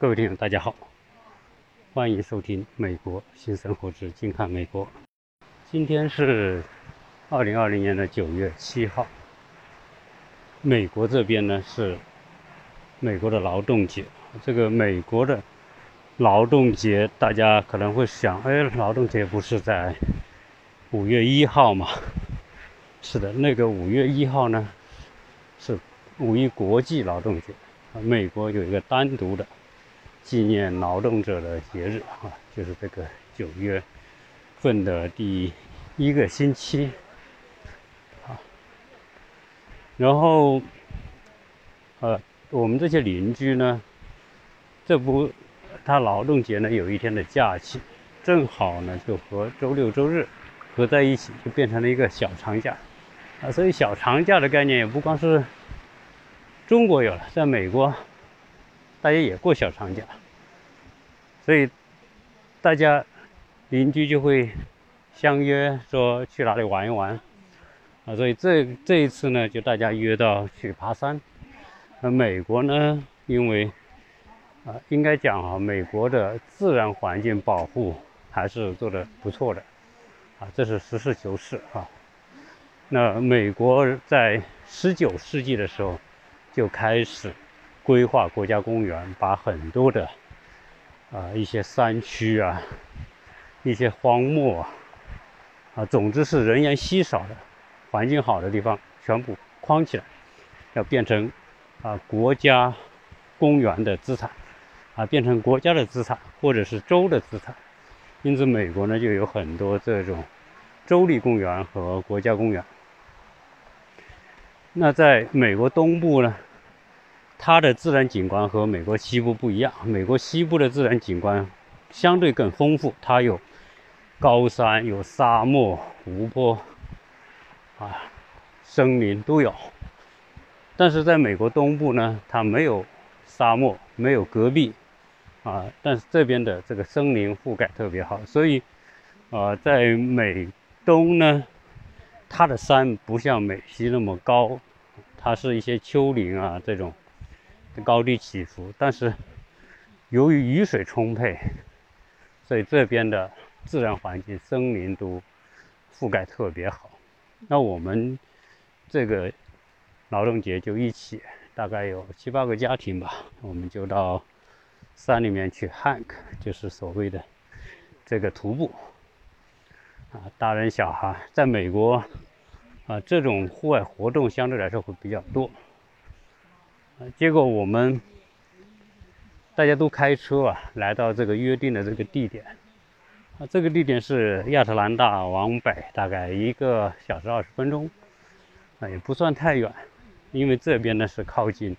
各位听友，大家好，欢迎收听《美国新生活之近看美国》。今天是二零二零年的九月七号，美国这边呢是美国的劳动节。这个美国的劳动节，大家可能会想，哎，劳动节不是在五月一号吗？是的，那个五月一号呢是五一国际劳动节，美国有一个单独的。纪念劳动者的节日啊，就是这个九月份的第一个星期啊。然后，呃，我们这些邻居呢，这不，他劳动节呢有一天的假期，正好呢就和周六周日合在一起，就变成了一个小长假啊。所以小长假的概念也不光是中国有了，在美国。大家也过小长假，所以大家邻居就会相约说去哪里玩一玩啊。所以这这一次呢，就大家约到去爬山。那美国呢，因为啊，应该讲啊，美国的自然环境保护还是做的不错的啊，这是实事求是啊。那美国在十九世纪的时候就开始。规划国家公园，把很多的啊一些山区啊、一些荒漠啊，啊，总之是人烟稀少的、环境好的地方，全部框起来，要变成啊国家公园的资产，啊变成国家的资产或者是州的资产。因此，美国呢就有很多这种州立公园和国家公园。那在美国东部呢？它的自然景观和美国西部不一样。美国西部的自然景观相对更丰富，它有高山、有沙漠、湖泊，啊，森林都有。但是在美国东部呢，它没有沙漠，没有戈壁，啊，但是这边的这个森林覆盖特别好，所以，啊，在美东呢，它的山不像美西那么高，它是一些丘陵啊这种。高低起伏，但是由于雨水充沛，所以这边的自然环境、森林都覆盖特别好。那我们这个劳动节就一起，大概有七八个家庭吧，我们就到山里面去 hike，就是所谓的这个徒步。啊，大人小孩在美国啊，这种户外活动相对来说会比较多。结果我们大家都开车啊，来到这个约定的这个地点。啊，这个地点是亚特兰大往北大概一个小时二十分钟，啊，也不算太远。因为这边呢是靠近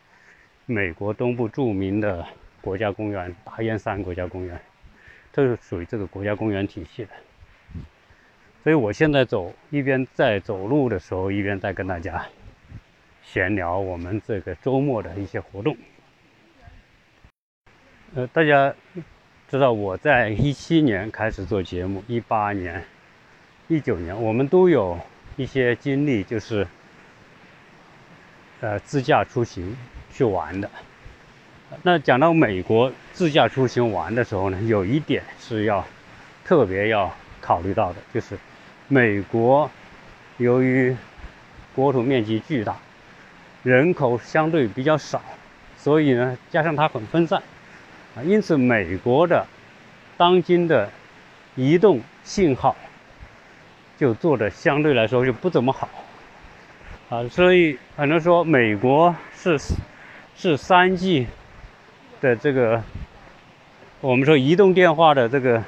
美国东部著名的国家公园——大雁山国家公园，这是属于这个国家公园体系的。所以我现在走，一边在走路的时候，一边在跟大家。闲聊我们这个周末的一些活动。呃，大家知道我在一七年开始做节目，一八年、一九年，我们都有一些经历，就是呃自驾出行去玩的。那讲到美国自驾出行玩的时候呢，有一点是要特别要考虑到的，就是美国由于国土面积巨大。人口相对比较少，所以呢，加上它很分散，啊，因此美国的当今的移动信号就做的相对来说就不怎么好，啊，所以很多说美国是是三 G 的这个我们说移动电话的这个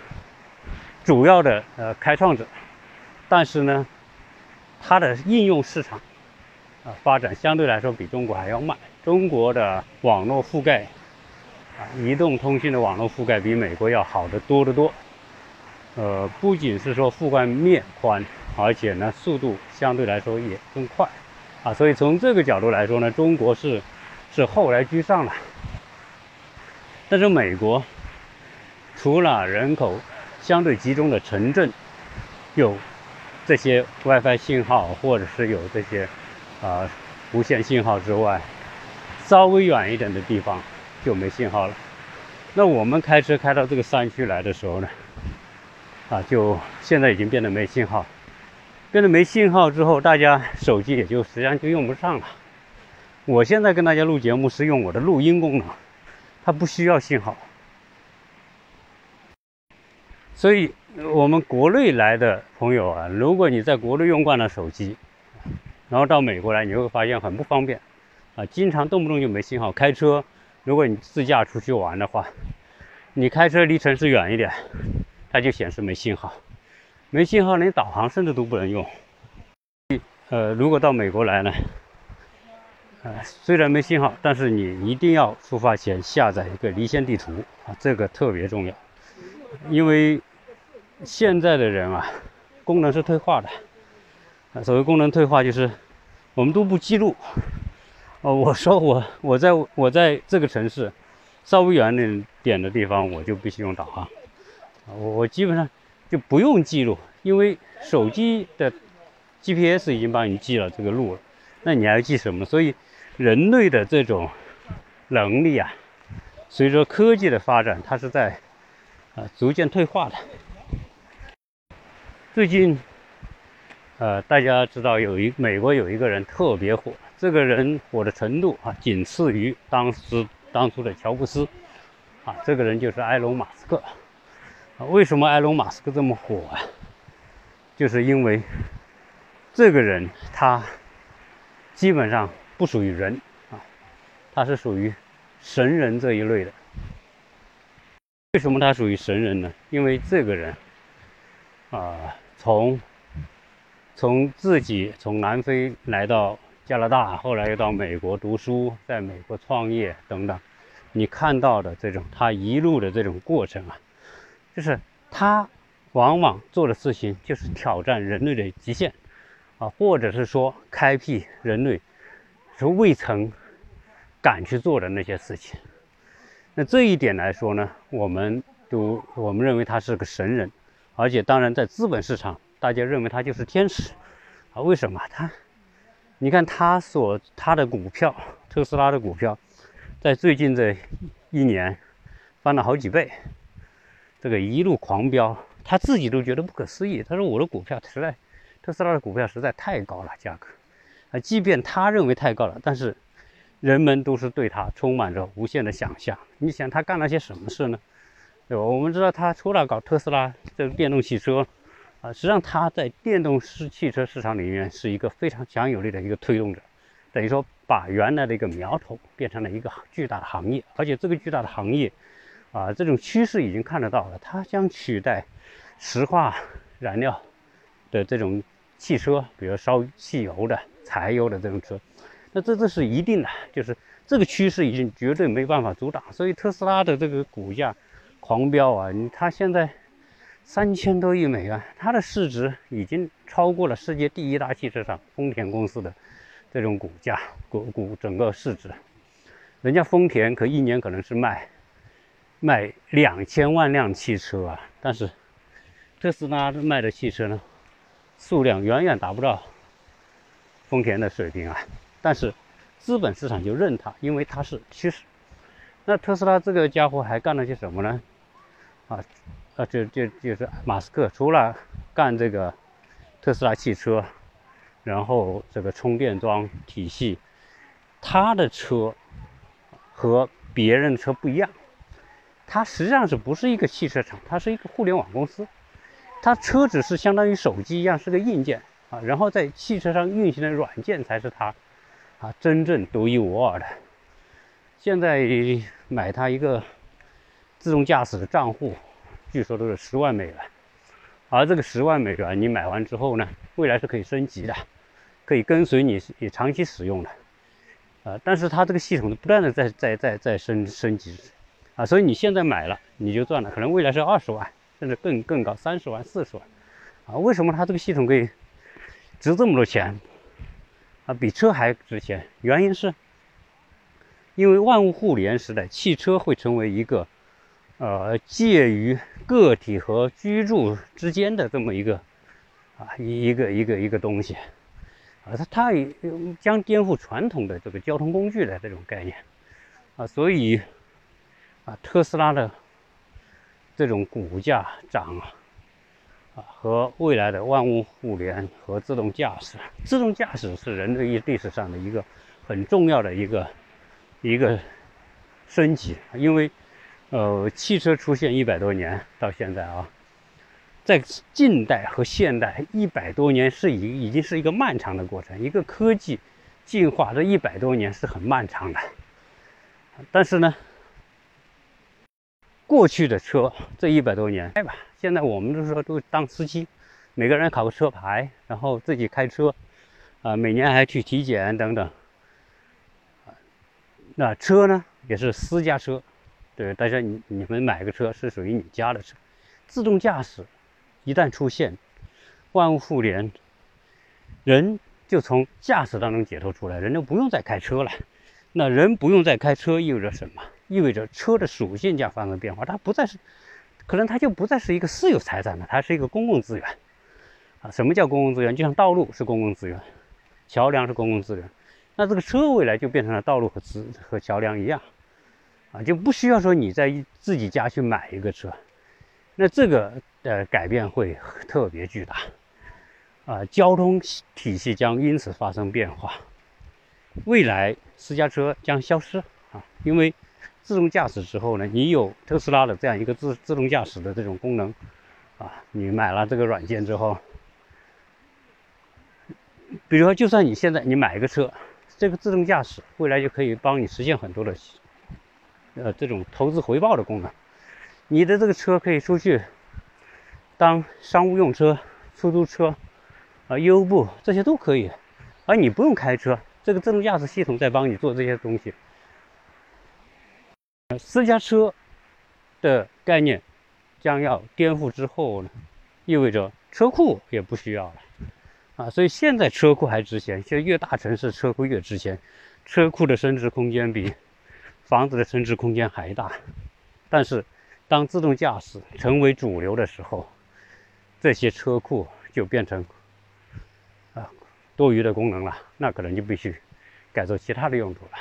主要的呃开创者，但是呢，它的应用市场。啊，发展相对来说比中国还要慢。中国的网络覆盖，啊，移动通信的网络覆盖比美国要好得多得多。呃，不仅是说覆盖面宽，而且呢，速度相对来说也更快。啊，所以从这个角度来说呢，中国是是后来居上了。但是美国除了人口相对集中的城镇有这些 WiFi 信号，或者是有这些。啊，无线信号之外，稍微远一点的地方就没信号了。那我们开车开到这个山区来的时候呢，啊，就现在已经变得没信号，变得没信号之后，大家手机也就实际上就用不上了。我现在跟大家录节目是用我的录音功能，它不需要信号。所以，我们国内来的朋友啊，如果你在国内用惯了手机，然后到美国来，你会发现很不方便啊，经常动不动就没信号。开车，如果你自驾出去玩的话，你开车离城市远一点，它就显示没信号，没信号连导航甚至都不能用。呃，如果到美国来呢？呃，虽然没信号，但是你一定要出发前下载一个离线地图啊，这个特别重要。因为现在的人啊，功能是退化的。所谓功能退化，就是我们都不记录。哦，我说我我在我在这个城市稍微远点点的地方，我就必须用导航。我我基本上就不用记录，因为手机的 GPS 已经帮你记了这个路了。那你还要记什么？所以。人类的这种能力啊，随着科技的发展，它是在啊逐渐退化的。最近，呃，大家知道有一美国有一个人特别火，这个人火的程度啊，仅次于当时当初的乔布斯啊，这个人就是埃隆·马斯克。为什么埃隆·马斯克这么火啊？就是因为这个人他基本上。不属于人啊，他是属于神人这一类的。为什么他属于神人呢？因为这个人啊，从从自己从南非来到加拿大，后来又到美国读书，在美国创业等等，你看到的这种他一路的这种过程啊，就是他往往做的事情就是挑战人类的极限啊，或者是说开辟人类。是未曾敢去做的那些事情，那这一点来说呢，我们都我们认为他是个神人，而且当然在资本市场，大家认为他就是天使啊？为什么他？你看他所他的股票，特斯拉的股票，在最近这一年翻了好几倍，这个一路狂飙，他自己都觉得不可思议。他说我的股票实在，特斯拉的股票实在太高了，价格。啊，即便他认为太高了，但是人们都是对他充满着无限的想象。你想他干了些什么事呢？对吧？我们知道他除了搞特斯拉这个电动汽车，啊，实际上它在电动市汽车市场里面是一个非常强有力的一个推动者，等于说把原来的一个苗头变成了一个巨大的行业，而且这个巨大的行业，啊，这种趋势已经看得到了，它将取代石化燃料的这种汽车，比如烧汽油的。柴油的这种车，那这这是一定的，就是这个趋势已经绝对没办法阻挡，所以特斯拉的这个股价狂飙啊！它现在三千多亿美元，它的市值已经超过了世界第一大汽车厂丰田公司的这种股价股股整个市值。人家丰田可一年可能是卖卖两千万辆汽车啊，但是特斯拉卖的汽车呢，数量远远达不到。丰田的水平啊，但是资本市场就认它，因为它是趋势。那特斯拉这个家伙还干了些什么呢？啊，啊，就就就是马斯克除了干这个特斯拉汽车，然后这个充电桩体系，他的车和别人的车不一样，它实际上是不是一个汽车厂？它是一个互联网公司，它车子是相当于手机一样，是个硬件。啊，然后在汽车上运行的软件才是它，啊，真正独一无二的。现在买它一个自动驾驶的账户，据说都是十万美元。而这个十万美元，你买完之后呢，未来是可以升级的，可以跟随你也长期使用的。啊，但是它这个系统不断的在在在在升升级，啊，所以你现在买了你就赚了，可能未来是二十万，甚至更更高，三十万、四十万。啊，为什么它这个系统可以？值这么多钱啊，比车还值钱。原因是，因为万物互联时代，汽车会成为一个呃介于个体和居住之间的这么一个啊一一个一个一个东西啊，它它将颠覆传统的这个交通工具的这种概念啊，所以啊，特斯拉的这种股价涨啊，和未来的万物互联和自动驾驶，自动驾驶是人类历史上的一个很重要的一个一个升级，因为呃，汽车出现一百多年到现在啊，在近代和现代一百多年是已已经是一个漫长的过程，一个科技进化这一百多年是很漫长的，但是呢。过去的车这一百多年，哎吧，现在我们都说都当司机，每个人考个车牌，然后自己开车，啊，每年还去体检等等。那车呢，也是私家车，对，但是你你们买个车是属于你家的车。自动驾驶一旦出现，万物互联，人就从驾驶当中解脱出来，人就不用再开车了。那人不用再开车意味着什么？意味着车的属性将发生变化，它不再是，可能它就不再是一个私有财产了，它是一个公共资源。啊，什么叫公共资源？就像道路是公共资源，桥梁是公共资源，那这个车未来就变成了道路和资和桥梁一样，啊，就不需要说你在自己家去买一个车，那这个呃改变会特别巨大，啊，交通体系将因此发生变化，未来私家车将消失啊，因为。自动驾驶之后呢，你有特斯拉的这样一个自自动驾驶的这种功能，啊，你买了这个软件之后，比如说，就算你现在你买一个车，这个自动驾驶未来就可以帮你实现很多的，呃，这种投资回报的功能。你的这个车可以出去当商务用车、出租车，啊，优步这些都可以，而你不用开车，这个自动驾驶系统在帮你做这些东西。私家车的概念将要颠覆之后呢，意味着车库也不需要了啊，所以现在车库还值钱，现在越大城市车库越值钱，车库的升值空间比房子的升值空间还大。但是当自动驾驶成为主流的时候，这些车库就变成啊多余的功能了，那可能就必须改做其他的用途了。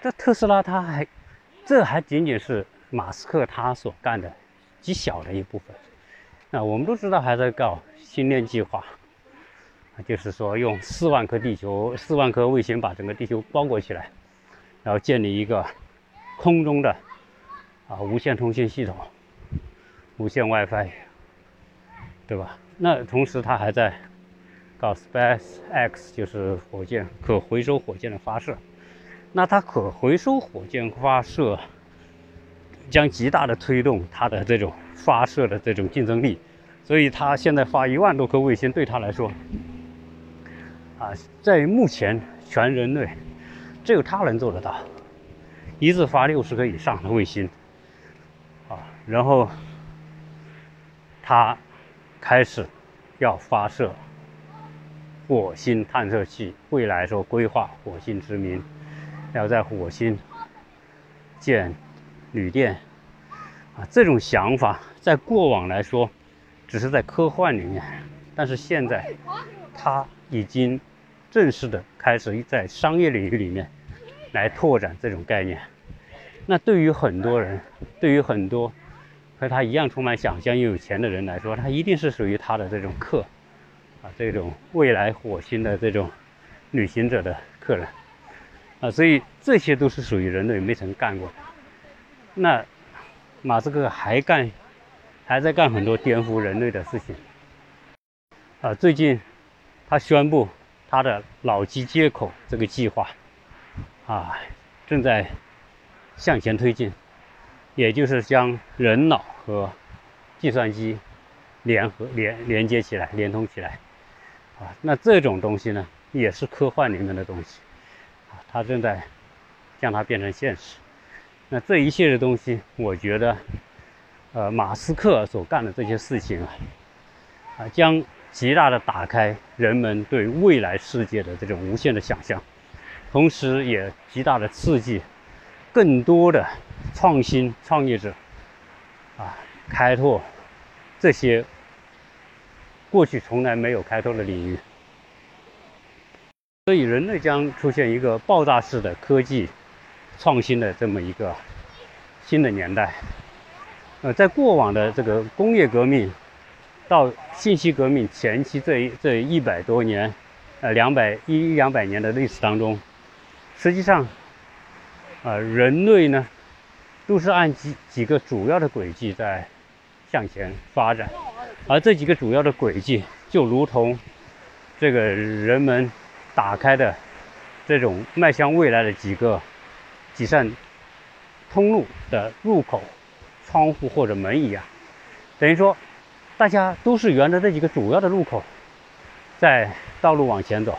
这特斯拉，它还，这还仅仅是马斯克他所干的极小的一部分。那我们都知道，还在搞星链计划，就是说用四万颗地球、四万颗卫星把整个地球包裹起来，然后建立一个空中的啊无线通信系统、无线 WiFi，对吧？那同时，他还在搞 Space X，就是火箭可回收火箭的发射。那它可回收火箭发射将极大的推动它的这种发射的这种竞争力，所以它现在发一万多颗卫星，对它来说，啊，在目前全人类只有它能做得到，一次发六十颗以上的卫星，啊，然后它开始要发射火星探测器，未来说规划火星殖民。要在火星建旅店啊，这种想法在过往来说只是在科幻里面，但是现在它已经正式的开始在商业领域里面来拓展这种概念。那对于很多人，对于很多和他一样充满想象又有钱的人来说，他一定是属于他的这种客啊，这种未来火星的这种旅行者的客人。啊，所以这些都是属于人类没曾干过。那马斯克还干，还在干很多颠覆人类的事情。啊，最近他宣布他的脑机接口这个计划啊正在向前推进，也就是将人脑和计算机联合连连接起来、连通起来。啊，那这种东西呢，也是科幻里面的东西。他正在将它变成现实。那这一切的东西，我觉得，呃，马斯克所干的这些事情啊，啊，将极大的打开人们对未来世界的这种无限的想象，同时也极大的刺激更多的创新创业者啊，开拓这些过去从来没有开拓的领域。所以，人类将出现一个爆炸式的科技创新的这么一个新的年代。呃，在过往的这个工业革命到信息革命前期这一这一百多年，呃，两百一两百年的历史当中，实际上，呃，人类呢都是按几几个主要的轨迹在向前发展，而这几个主要的轨迹就如同这个人们打开的这种迈向未来的几个几扇通路的入口、窗户或者门一样，等于说，大家都是沿着这几个主要的路口在道路往前走。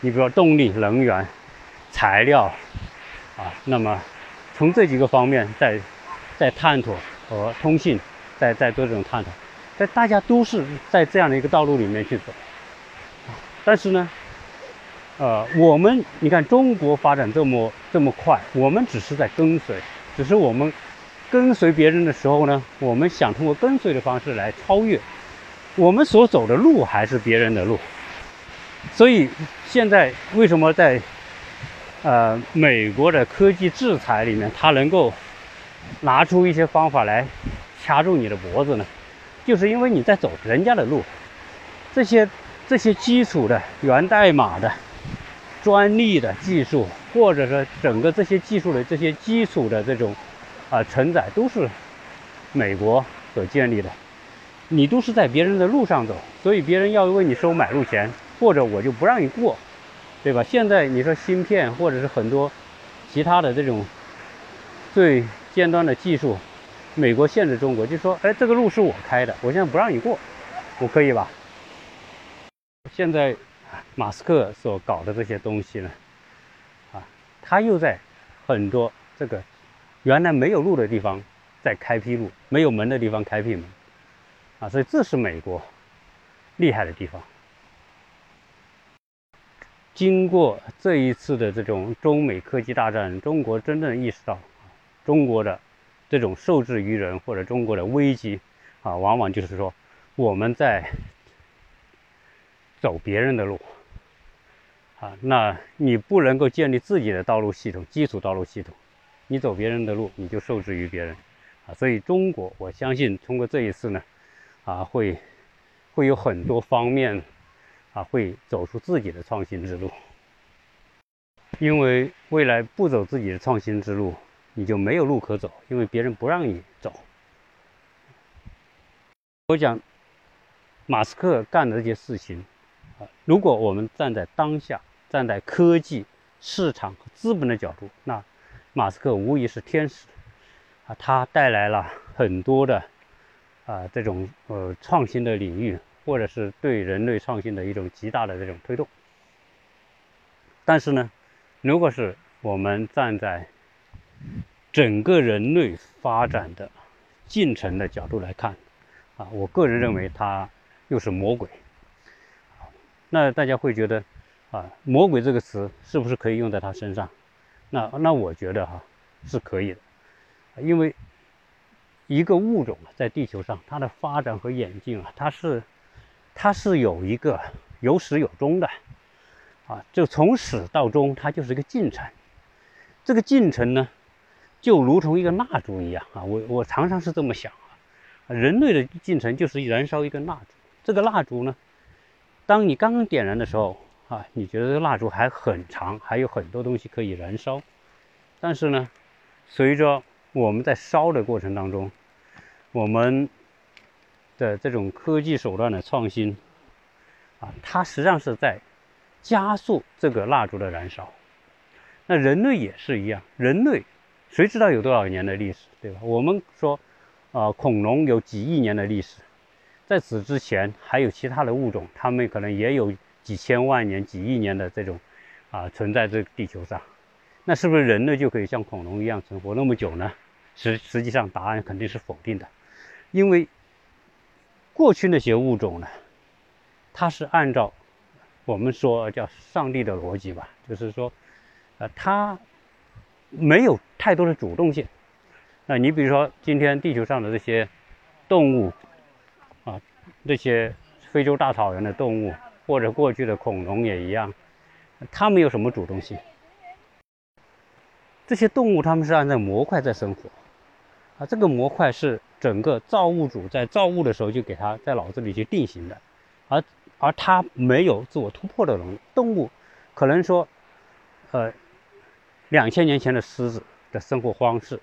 你比如说动力、能源、材料啊，那么从这几个方面在在探索和通信，在在做这种探讨，但大家都是在这样的一个道路里面去走。但是呢，呃，我们你看中国发展这么这么快，我们只是在跟随，只是我们跟随别人的时候呢，我们想通过跟随的方式来超越，我们所走的路还是别人的路。所以现在为什么在呃美国的科技制裁里面，它能够拿出一些方法来掐住你的脖子呢？就是因为你在走人家的路，这些。这些基础的源代码的专利的技术，或者说整个这些技术的这些基础的这种啊承载，都是美国所建立的。你都是在别人的路上走，所以别人要为你收买路钱，或者我就不让你过，对吧？现在你说芯片或者是很多其他的这种最尖端的技术，美国限制中国，就说哎，这个路是我开的，我现在不让你过，我可以吧？现在，马斯克所搞的这些东西呢，啊，他又在很多这个原来没有路的地方在开辟路，没有门的地方开辟门，啊，所以这是美国厉害的地方。经过这一次的这种中美科技大战，中国真正意识到，中国的这种受制于人或者中国的危机，啊，往往就是说我们在。走别人的路，啊，那你不能够建立自己的道路系统、基础道路系统，你走别人的路，你就受制于别人，啊，所以中国，我相信通过这一次呢，啊，会会有很多方面，啊，会走出自己的创新之路，因为未来不走自己的创新之路，你就没有路可走，因为别人不让你走。我讲，马斯克干的这些事情。啊如果我们站在当下，站在科技、市场和资本的角度，那马斯克无疑是天使啊！他带来了很多的啊这种呃创新的领域，或者是对人类创新的一种极大的这种推动。但是呢，如果是我们站在整个人类发展的进程的角度来看，啊，我个人认为他又是魔鬼。那大家会觉得，啊，魔鬼这个词是不是可以用在他身上？那那我觉得哈是可以的，因为一个物种在地球上它的发展和演进啊，它是它是有一个有始有终的，啊，就从始到终它就是一个进程。这个进程呢，就如同一个蜡烛一样啊，我我常常是这么想啊，人类的进程就是燃烧一根蜡烛，这个蜡烛呢。当你刚刚点燃的时候，啊，你觉得蜡烛还很长，还有很多东西可以燃烧。但是呢，随着我们在烧的过程当中，我们的这种科技手段的创新，啊，它实际上是在加速这个蜡烛的燃烧。那人类也是一样，人类谁知道有多少年的历史，对吧？我们说，啊，恐龙有几亿年的历史。在此之前，还有其他的物种，它们可能也有几千万年、几亿年的这种啊存在这个地球上。那是不是人类就可以像恐龙一样存活那么久呢？实实际上，答案肯定是否定的，因为过去那些物种呢，它是按照我们说叫上帝的逻辑吧，就是说，呃，它没有太多的主动性。那你比如说，今天地球上的这些动物啊。这些非洲大草原的动物，或者过去的恐龙也一样，它没有什么主动性。这些动物它们是按照模块在生活，啊，这个模块是整个造物主在造物的时候就给它在脑子里去定型的，而而它没有自我突破的能力。动物可能说，呃，两千年前的狮子的生活方式、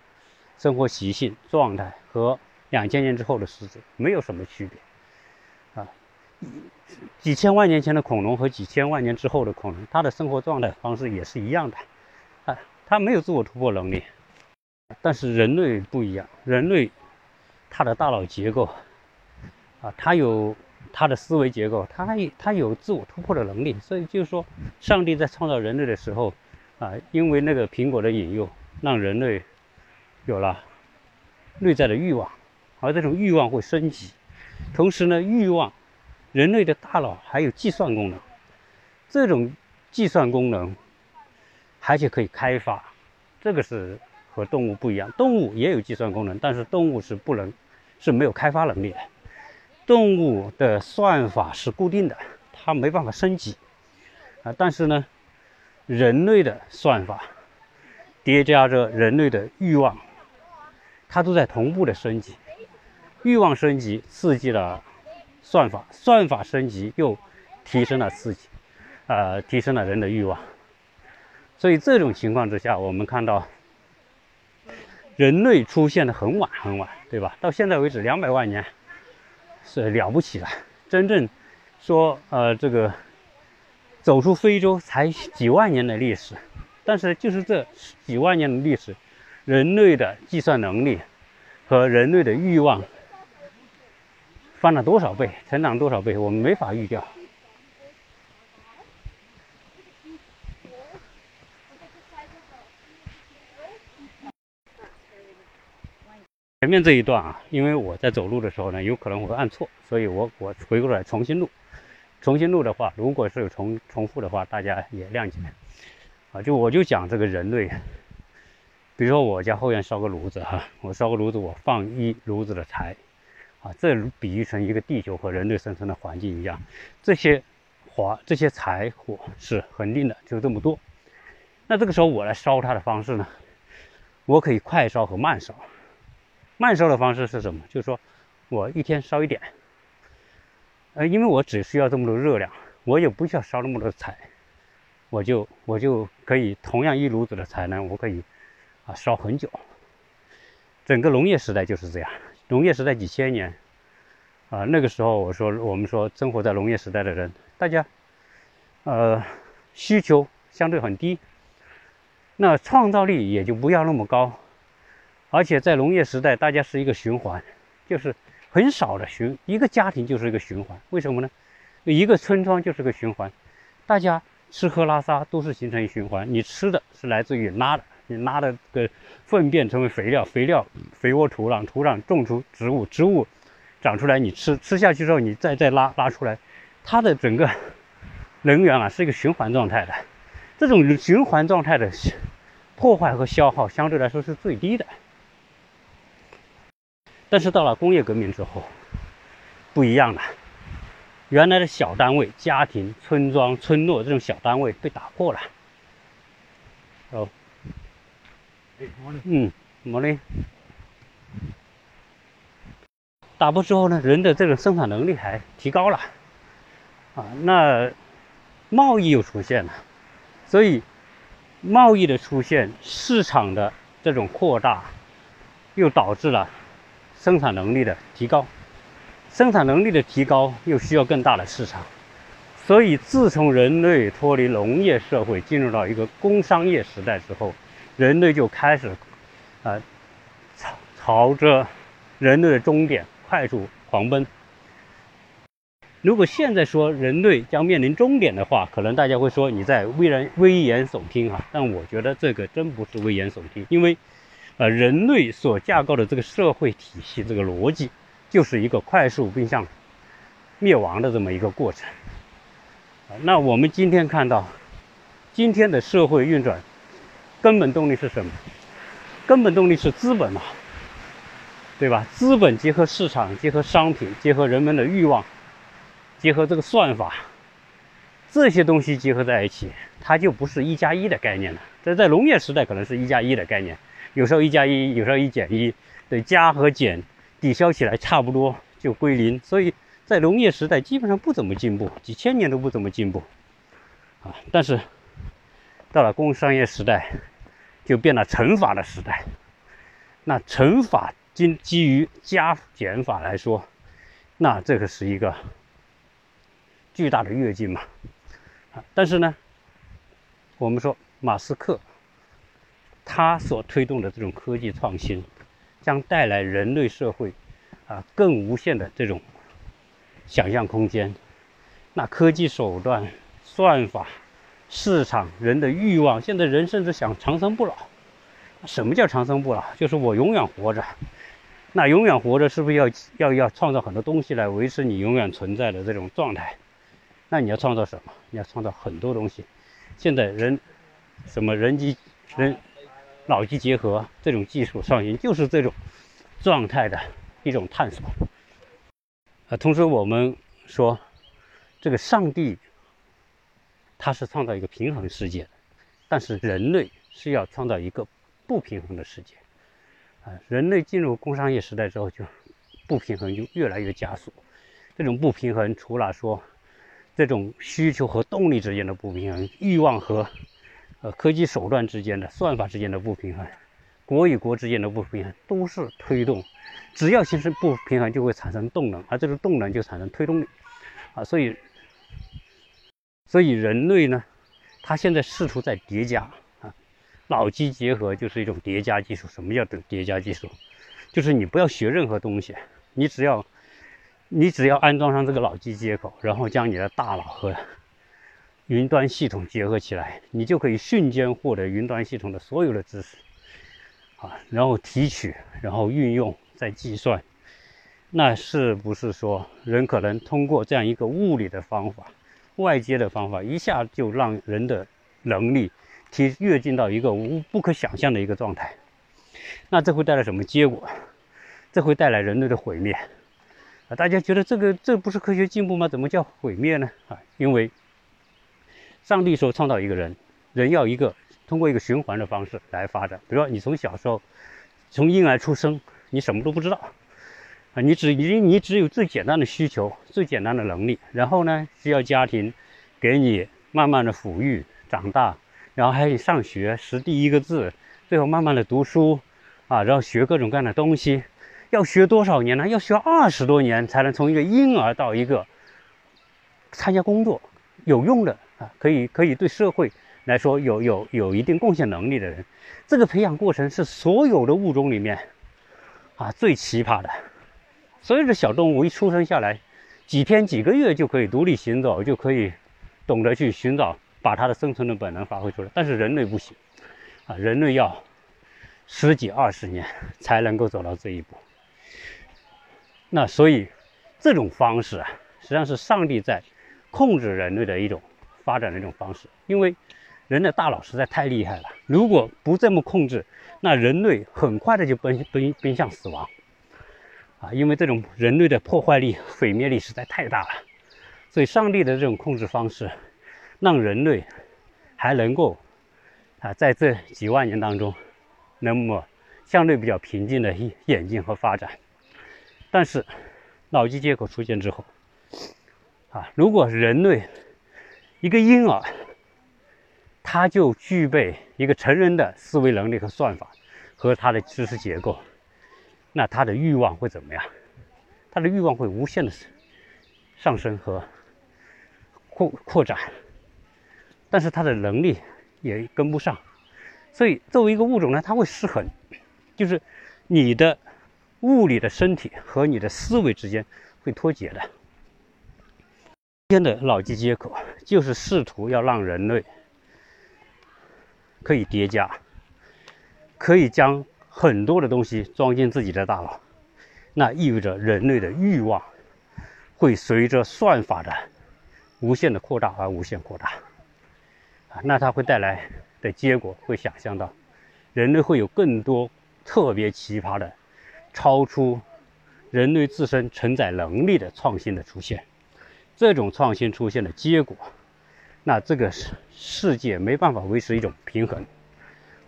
生活习性、状态和两千年之后的狮子没有什么区别，啊，几千万年前的恐龙和几千万年之后的恐龙，它的生活状态方式也是一样的，啊。它没有自我突破能力，但是人类不一样。人类他的大脑结构啊，他有他的思维结构，他他有自我突破的能力。所以就是说，上帝在创造人类的时候啊，因为那个苹果的引诱，让人类有了内在的欲望，而这种欲望会升级。同时呢，欲望，人类的大脑还有计算功能，这种计算功能。而且可以开发，这个是和动物不一样。动物也有计算功能，但是动物是不能，是没有开发能力的。动物的算法是固定的，它没办法升级啊。但是呢，人类的算法叠加着人类的欲望，它都在同步的升级。欲望升级刺激了算法，算法升级又提升了刺激，呃，提升了人的欲望。所以这种情况之下，我们看到人类出现的很晚很晚，对吧？到现在为止，两百万年是了不起了。真正说呃这个走出非洲才几万年的历史，但是就是这几万年的历史，人类的计算能力和人类的欲望翻了多少倍，成长多少倍，我们没法预料。前面这一段啊，因为我在走路的时候呢，有可能我会按错，所以我我回过来重新录。重新录的话，如果是有重重复的话，大家也谅解。啊，就我就讲这个人类，比如说我家后院烧个炉子哈，我烧个炉子，我放一炉子的柴，啊，这比喻成一个地球和人类生存的环境一样，这些火这些柴火是恒定的，就这么多。那这个时候我来烧它的方式呢，我可以快烧和慢烧。慢烧的方式是什么？就是说，我一天烧一点，呃，因为我只需要这么多热量，我也不需要烧那么多柴，我就我就可以同样一炉子的柴呢，我可以啊烧很久。整个农业时代就是这样，农业时代几千年啊，那个时候我说我们说生活在农业时代的人，大家呃需求相对很低，那创造力也就不要那么高。而且在农业时代，大家是一个循环，就是很少的循一个家庭就是一个循环。为什么呢？一个村庄就是个循环，大家吃喝拉撒都是形成一循环。你吃的是来自于拉的，你拉的个粪便成为肥料，肥料肥沃土壤，土壤种出植物，植物长出来，你吃吃下去之后，你再再拉拉出来，它的整个能源啊是一个循环状态的。这种循环状态的破坏和消耗相对来说是最低的。但是到了工业革命之后，不一样了。原来的小单位、家庭、村庄、村落这种小单位被打破了。哦，嗯，怎么呢？打破之后呢，人的这种生产能力还提高了。啊，那贸易又出现了，所以贸易的出现、市场的这种扩大，又导致了。生产能力的提高，生产能力的提高又需要更大的市场，所以自从人类脱离农业社会，进入到一个工商业时代之后，人类就开始，啊，朝朝着人类的终点快速狂奔。如果现在说人类将面临终点的话，可能大家会说你在危人危言耸听哈，但我觉得这个真不是危言耸听，因为。呃，人类所架构的这个社会体系，这个逻辑，就是一个快速并向灭亡的这么一个过程。那我们今天看到，今天的社会运转根本动力是什么？根本动力是资本嘛，对吧？资本结合市场，结合商品，结合人们的欲望，结合这个算法，这些东西结合在一起，它就不是一加一的概念了。这在农业时代可能是一加一的概念，有时候一加一，有时候一减一，对，加和减抵消起来差不多就归零。所以在农业时代基本上不怎么进步，几千年都不怎么进步啊。但是到了工商业时代，就变了乘法的时代。那乘法基基于加减法来说，那这个是一个巨大的跃进嘛。但是呢，我们说马斯克它所推动的这种科技创新，将带来人类社会啊更无限的这种想象空间。那科技手段、算法、市场、人的欲望，现在人甚至想长生不老。什么叫长生不老？就是我永远活着。那永远活着是不是要要要创造很多东西来维持你永远存在的这种状态？那你要创造什么？你要创造很多东西。现在人什么人机人脑机结合这种技术创新，就是这种状态的一种探索。啊，同时我们说，这个上帝他是创造一个平衡世界，但是人类是要创造一个不平衡的世界。啊，人类进入工商业时代之后，就不平衡就越来越加速。这种不平衡，除了说。这种需求和动力之间的不平衡，欲望和呃科技手段之间的算法之间的不平衡，国与国之间的不平衡，都是推动。只要形成不平衡，就会产生动能，而这个动能就产生推动力啊。所以，所以人类呢，他现在试图在叠加啊，脑机结合就是一种叠加技术。什么叫叠加技术？就是你不要学任何东西，你只要。你只要安装上这个脑机接口，然后将你的大脑和云端系统结合起来，你就可以瞬间获得云端系统的所有的知识，啊，然后提取，然后运用，再计算。那是不是说人可能通过这样一个物理的方法、外接的方法，一下就让人的能力提跃进到一个无不可想象的一个状态？那这会带来什么结果？这会带来人类的毁灭。啊，大家觉得这个这不是科学进步吗？怎么叫毁灭呢？啊，因为上帝说创造一个人，人要一个通过一个循环的方式来发展。比如说，你从小时候从婴儿出生，你什么都不知道啊，你只你你只有最简单的需求、最简单的能力，然后呢，需要家庭给你慢慢的抚育长大，然后还得上学识第一个字，最后慢慢的读书啊，然后学各种各样的东西。要学多少年呢？要学二十多年才能从一个婴儿到一个参加工作有用的啊，可以可以对社会来说有有有一定贡献能力的人。这个培养过程是所有的物种里面啊最奇葩的。所有的小动物一出生下来，几天几个月就可以独立行走，就可以懂得去寻找，把它的生存的本能发挥出来。但是人类不行啊，人类要十几二十年才能够走到这一步。那所以，这种方式啊，实际上是上帝在控制人类的一种发展的一种方式。因为人的大脑实在太厉害了，如果不这么控制，那人类很快的就奔奔奔向死亡啊！因为这种人类的破坏力、毁灭力实在太大了。所以，上帝的这种控制方式，让人类还能够啊，在这几万年当中，那么相对比较平静的演进和发展。但是，脑机接口出现之后，啊，如果人类一个婴儿，他就具备一个成人的思维能力和算法和他的知识结构，那他的欲望会怎么样？他的欲望会无限的上升和扩扩展，但是他的能力也跟不上，所以作为一个物种呢，它会失衡，就是你的。物理的身体和你的思维之间会脱节的。今天的脑机接口就是试图要让人类可以叠加，可以将很多的东西装进自己的大脑。那意味着人类的欲望会随着算法的无限的扩大而无限扩大。啊，那它会带来的结果会想象到，人类会有更多特别奇葩的。超出人类自身承载能力的创新的出现，这种创新出现的结果，那这个世世界没办法维持一种平衡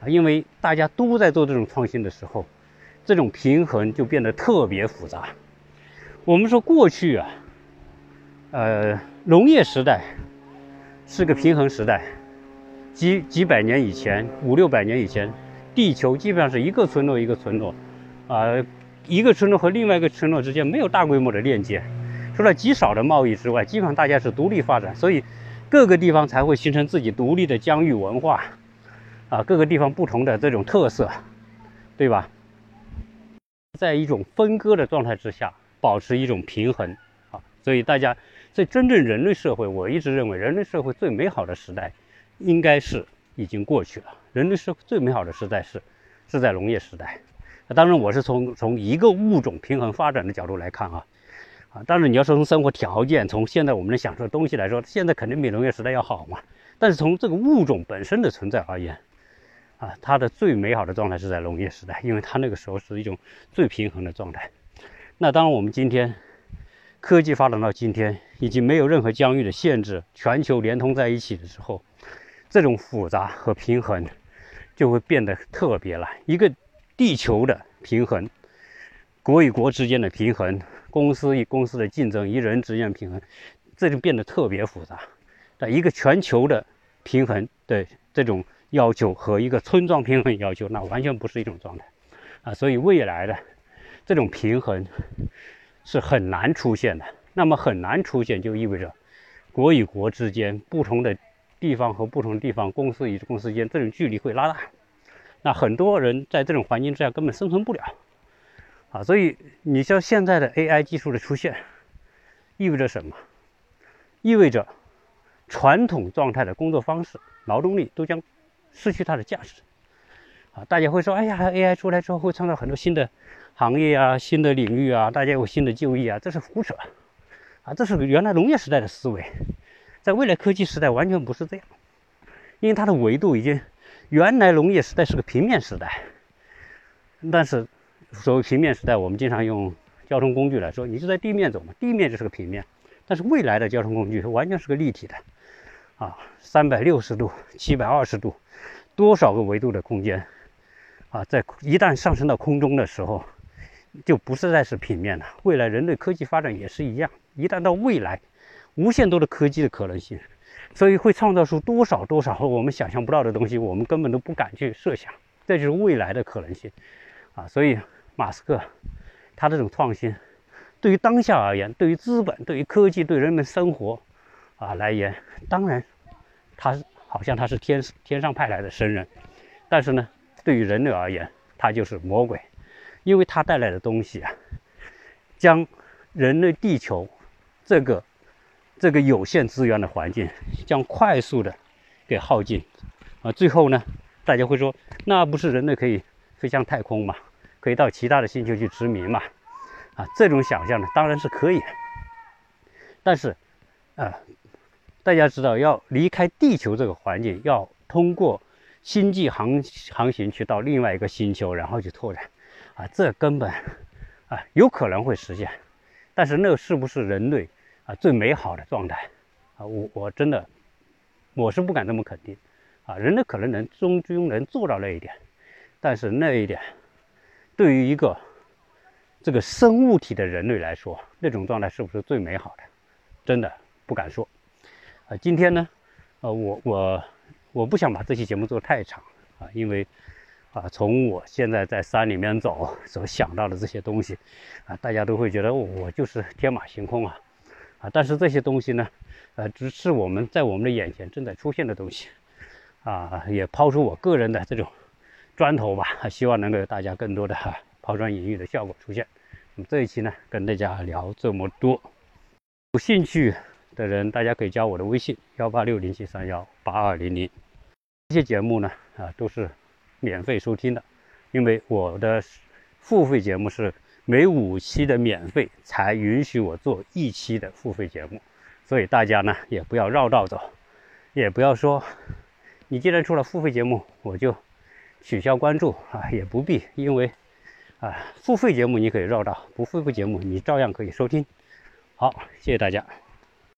啊，因为大家都在做这种创新的时候，这种平衡就变得特别复杂。我们说过去啊，呃，农业时代是个平衡时代，几几百年以前，五六百年以前，地球基本上是一个村落一个村落，啊，一个村落和另外一个村落之间没有大规模的链接，除了极少的贸易之外，基本上大家是独立发展，所以各个地方才会形成自己独立的疆域文化，啊，各个地方不同的这种特色，对吧？在一种分割的状态之下。保持一种平衡啊，所以大家在真正人类社会，我一直认为人类社会最美好的时代，应该是已经过去了。人类社会最美好的时代是是在农业时代。当然，我是从从一个物种平衡发展的角度来看啊啊，当然你要说从生活条件，从现在我们能享受的东西来说，现在肯定比农业时代要好嘛。但是从这个物种本身的存在而言啊，它的最美好的状态是在农业时代，因为它那个时候是一种最平衡的状态。那当我们今天科技发展到今天，已经没有任何疆域的限制，全球连通在一起的时候，这种复杂和平衡就会变得特别了。一个地球的平衡，国与国之间的平衡，公司与公司的竞争，与人之间的平衡，这就变得特别复杂。但一个全球的平衡的这种要求和一个村庄平衡要求，那完全不是一种状态啊！所以未来的。这种平衡是很难出现的。那么很难出现，就意味着国与国之间、不同的地方和不同地方、公司与公司间这种距离会拉大。那很多人在这种环境之下根本生存不了啊！所以你像现在的 AI 技术的出现，意味着什么？意味着传统状态的工作方式、劳动力都将失去它的价值啊！大家会说：“哎呀，AI 出来之后会创造很多新的。”行业啊，新的领域啊，大家有新的就业啊，这是胡扯啊！这是原来农业时代的思维，在未来科技时代完全不是这样，因为它的维度已经，原来农业时代是个平面时代，但是所谓平面时代，我们经常用交通工具来说，你就在地面走嘛，地面就是个平面，但是未来的交通工具完全是个立体的啊，三百六十度、七百二十度，多少个维度的空间啊，在一旦上升到空中的时候。就不是再是平面了。未来人类科技发展也是一样，一旦到未来，无限多的科技的可能性，所以会创造出多少多少我们想象不到的东西，我们根本都不敢去设想。这就是未来的可能性啊！所以马斯克他这种创新，对于当下而言，对于资本、对于科技、对人们生活啊来言，当然他好像他是天天上派来的神人，但是呢，对于人类而言，他就是魔鬼。因为他带来的东西啊，将人类地球这个这个有限资源的环境将快速的给耗尽啊！最后呢，大家会说，那不是人类可以飞向太空吗？可以到其他的星球去殖民嘛？啊，这种想象呢，当然是可以。但是啊，大家知道，要离开地球这个环境，要通过星际航航行去到另外一个星球，然后去拓展。啊，这根本啊有可能会实现，但是那是不是人类啊最美好的状态啊？我我真的我是不敢这么肯定啊。人类可能能终究能做到那一点，但是那一点对于一个这个生物体的人类来说，那种状态是不是最美好的？真的不敢说啊。今天呢，呃，我我我不想把这期节目做太长啊，因为。啊，从我现在在山里面走所想到的这些东西，啊，大家都会觉得我就是天马行空啊，啊，但是这些东西呢，呃，只是我们在我们的眼前正在出现的东西，啊，也抛出我个人的这种砖头吧，希望能够有大家更多的抛砖引玉的效果出现。那么这一期呢，跟大家聊这么多，有兴趣的人大家可以加我的微信幺八六零七三幺八二零零，这些节目呢，啊，都是。免费收听的，因为我的付费节目是每五期的免费才允许我做一期的付费节目，所以大家呢也不要绕道走，也不要说你既然出了付费节目，我就取消关注啊，也不必，因为啊付费节目你可以绕道，不付费节目你照样可以收听。好，谢谢大家。